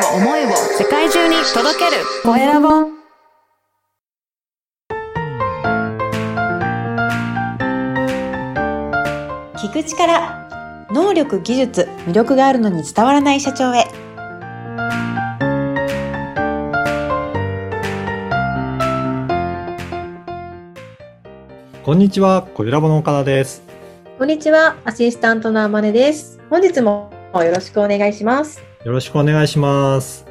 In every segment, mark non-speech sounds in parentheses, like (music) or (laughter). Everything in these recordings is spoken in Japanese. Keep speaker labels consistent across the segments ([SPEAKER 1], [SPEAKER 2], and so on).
[SPEAKER 1] を思いを世界中に届ける。コエラボ
[SPEAKER 2] 聞く力能力技術魅力があるのに伝わらない社長へ。
[SPEAKER 3] こんにちは、コエラボの岡田です。
[SPEAKER 2] こんにちはアシスタントのあまねです。本日もよろしくお願いします
[SPEAKER 3] よろしくお願いします。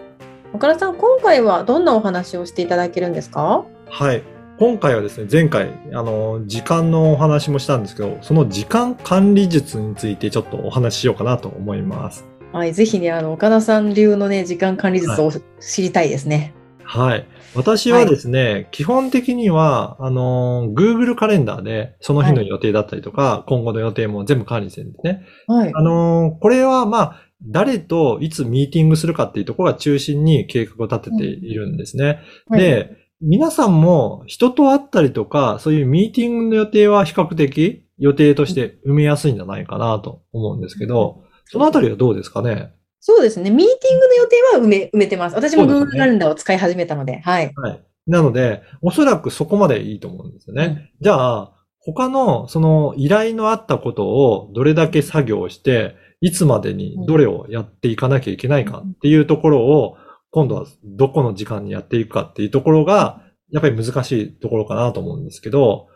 [SPEAKER 2] 岡田さん今回はどんなお話をしていただけるんですか？
[SPEAKER 3] はい。今回はですね、前回、あの、時間のお話もしたんですけど、その時間管理術についてちょっとお話ししようかなと思います。
[SPEAKER 2] はいぜひねあの岡田さん流のね時間管理術を知りたいですね
[SPEAKER 3] はい。私はですね、基本的には、あの、Google カレンダーで、その日の予定だったりとか、今後の予定も全部管理してるんですね。
[SPEAKER 2] はい。
[SPEAKER 3] あの、これは、まあ、誰といつミーティングするかっていうところが中心に計画を立てているんですね。
[SPEAKER 2] はい。
[SPEAKER 3] で、皆さんも人と会ったりとか、そういうミーティングの予定は比較的予定として埋めやすいんじゃないかなと思うんですけど、そのあたりはどうですかね？
[SPEAKER 2] そうですね。ミーティングの予定は埋め埋めてます。私も Google
[SPEAKER 3] ね
[SPEAKER 2] カレンダーを使い始めたので、はい。
[SPEAKER 3] はい。なので、おそらくそこまでいいと思うんですよね。じゃあ、他のその依頼のあったことをどれだけ作業して、いつまでにどれをやっていかなきゃいけないかっていうところを、今度はどこの時間にやっていくかっていうところが、やっぱり難しいところかなと思うんですけど、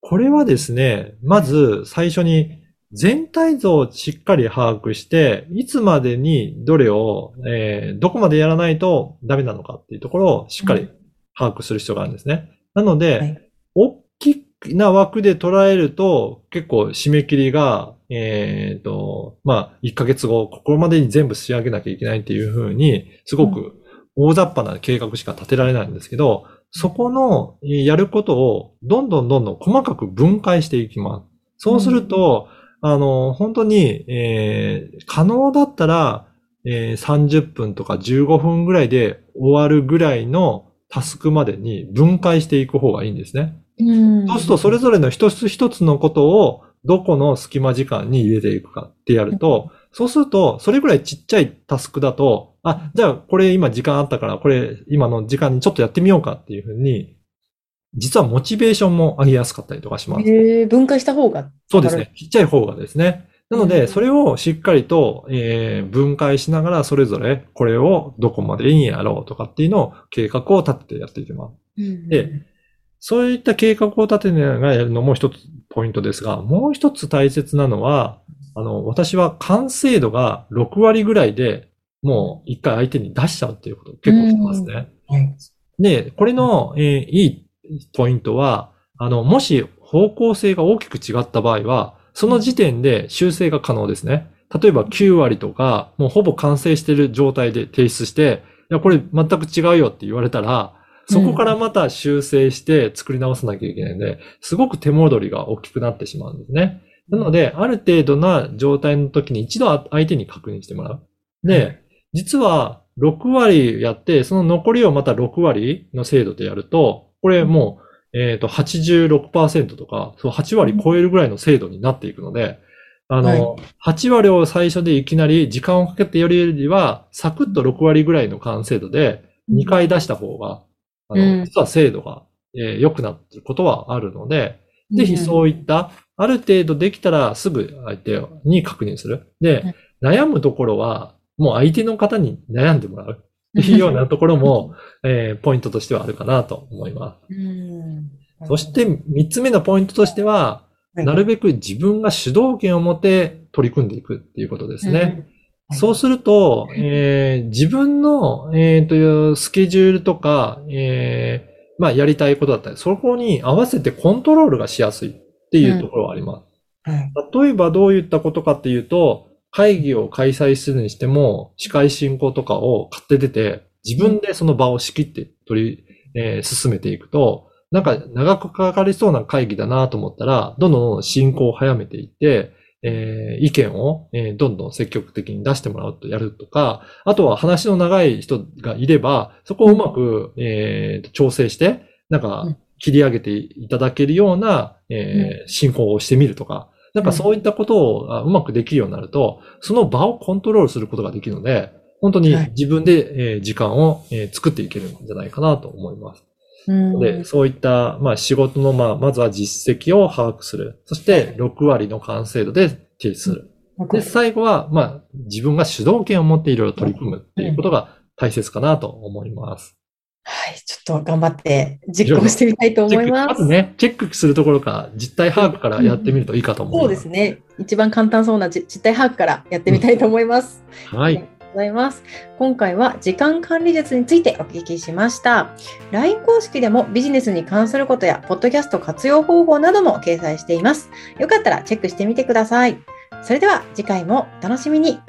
[SPEAKER 3] これはですね、まず最初に全体像をしっかり把握して、いつまでにどれを、えーどこまでやらないとダメなのかっていうところをしっかり把握する必要があるんですね。なので、
[SPEAKER 2] はい
[SPEAKER 3] 大きな枠で捉えると、結構締め切りが、えっ、と、まあ、1ヶ月後、ここまでに全部仕上げなきゃいけないっていうふうに、すごく大雑把な計画しか立てられないんですけど、そこのえーやることをどんどんどんどん細かく分解していきます。そうすると、あの、本当に、えー可能だったら、えー30分とか15分ぐらいで終わるぐらいのタスクまでに分解していく方がいいんですね。
[SPEAKER 2] うん
[SPEAKER 3] そうすると、それぞれの一つ一つのことを、どこの隙間時間に入れていくかってやると、そうすると、それぐらいちっちゃいタスクだと、あ、じゃあこれ今時間あったから、これ今の時間にちょっとやってみようかっていうふうに、実はモチベーションも上げやすかったりとかします。
[SPEAKER 2] へー分解した方が。
[SPEAKER 3] そうですね。ちっちゃい方がですね。なので、
[SPEAKER 2] うん
[SPEAKER 3] それをしっかりと、えー分解しながら、それぞれこれをどこまでにやろうとかっていうのを計画を立ててやっていきます。
[SPEAKER 2] うん
[SPEAKER 3] でそういった計画を立てながらやるのも一つポイントですが、もう一つ大切なのは、あの、私は完成度が6割ぐらいでもう一回相手に出しちゃうっていうことを結構してますね。
[SPEAKER 2] はい
[SPEAKER 3] で、これの、えーいいポイントは、あの、もし方向性が大きく違った場合は、その時点で修正が可能ですね。例えば9割とか、もうほぼ完成している状態で提出して、いや、これ全く違うよって言われたら、そこからまた修正して作り直さなきゃいけないんで、すごく手戻りが大きくなってしまうんですね。なので、ある程度な状態の時に一度相手に確認してもらう。で、実は6割やって、その残りをまた6割の精度でやると、これもう、えっ、と、86%とか、そう8割超えるぐらいの精度になっていくので、あの、8割を最初でいきなり時間をかけてやるよりは、サクッと6割ぐらいの完成度で2回出した方が、あ
[SPEAKER 2] うん。
[SPEAKER 3] の、実は精度が、えー良くなっていることはあるので、ぜひそういった、ある程度できたらすぐ相手に確認する。で、悩むところは、もう相手の方に悩んでもらう。っ (laughs) ていうようなところも、えーポイントとしてはあるかなと思います。
[SPEAKER 2] うん
[SPEAKER 3] そして、三つ目のポイントとしては、なるべく自分が主導権を持って取り組んでいくっていうことですね。
[SPEAKER 2] うん
[SPEAKER 3] そうすると、えー自分の、えーというスケジュールとか、えーまあ、やりたいことだったり、そこに合わせてコントロールがしやすいっていうところはあります。
[SPEAKER 2] はい
[SPEAKER 3] 例えばどういったことかっていうと、会議を開催するにしても、司会進行とかを買って出て、自分でその場を仕切って取り、えー進めていくと、なんか長くかかりそうな会議だなと思ったら、どんどん進行を早めていって、えー意見を、えーどんどん積極的に出してもらうとやるとか、あとは話の長い人がいれば、そこをうまく、えー調整して、なんか
[SPEAKER 2] うん。
[SPEAKER 3] 切り上げていただけるような、えー進行をしてみるとか、なんかそういったことをあうまくできるようになると、その場をコントロールすることができるので、本当に
[SPEAKER 2] はい
[SPEAKER 3] 自分で、えー時間を、えー作っていけるんじゃないかなと思います。
[SPEAKER 2] うん
[SPEAKER 3] で、そういった、まあ、仕事の、まあ、まずは実績を把握する。そして、6割の完成度で提出する。で、最後は、まあ、自分が主導権を持っていろいろ取り組むっていうことが大切かなと思います。
[SPEAKER 2] はい、ちょっと頑張って実行してみたいと思います。
[SPEAKER 3] まずね、チェックするところから、実態把握からやってみるといいかと思います。
[SPEAKER 2] そうですね。一番簡単そうなじ実態把握からやってみたいと思います。
[SPEAKER 3] はい。
[SPEAKER 2] ありがとうございます。今回は時間管理術についてお聞きしました。LINE 公式でもビジネスに関することや、ポッドキャスト活用方法なども掲載しています。よかったらチェックしてみてください。それでは次回もお楽しみに。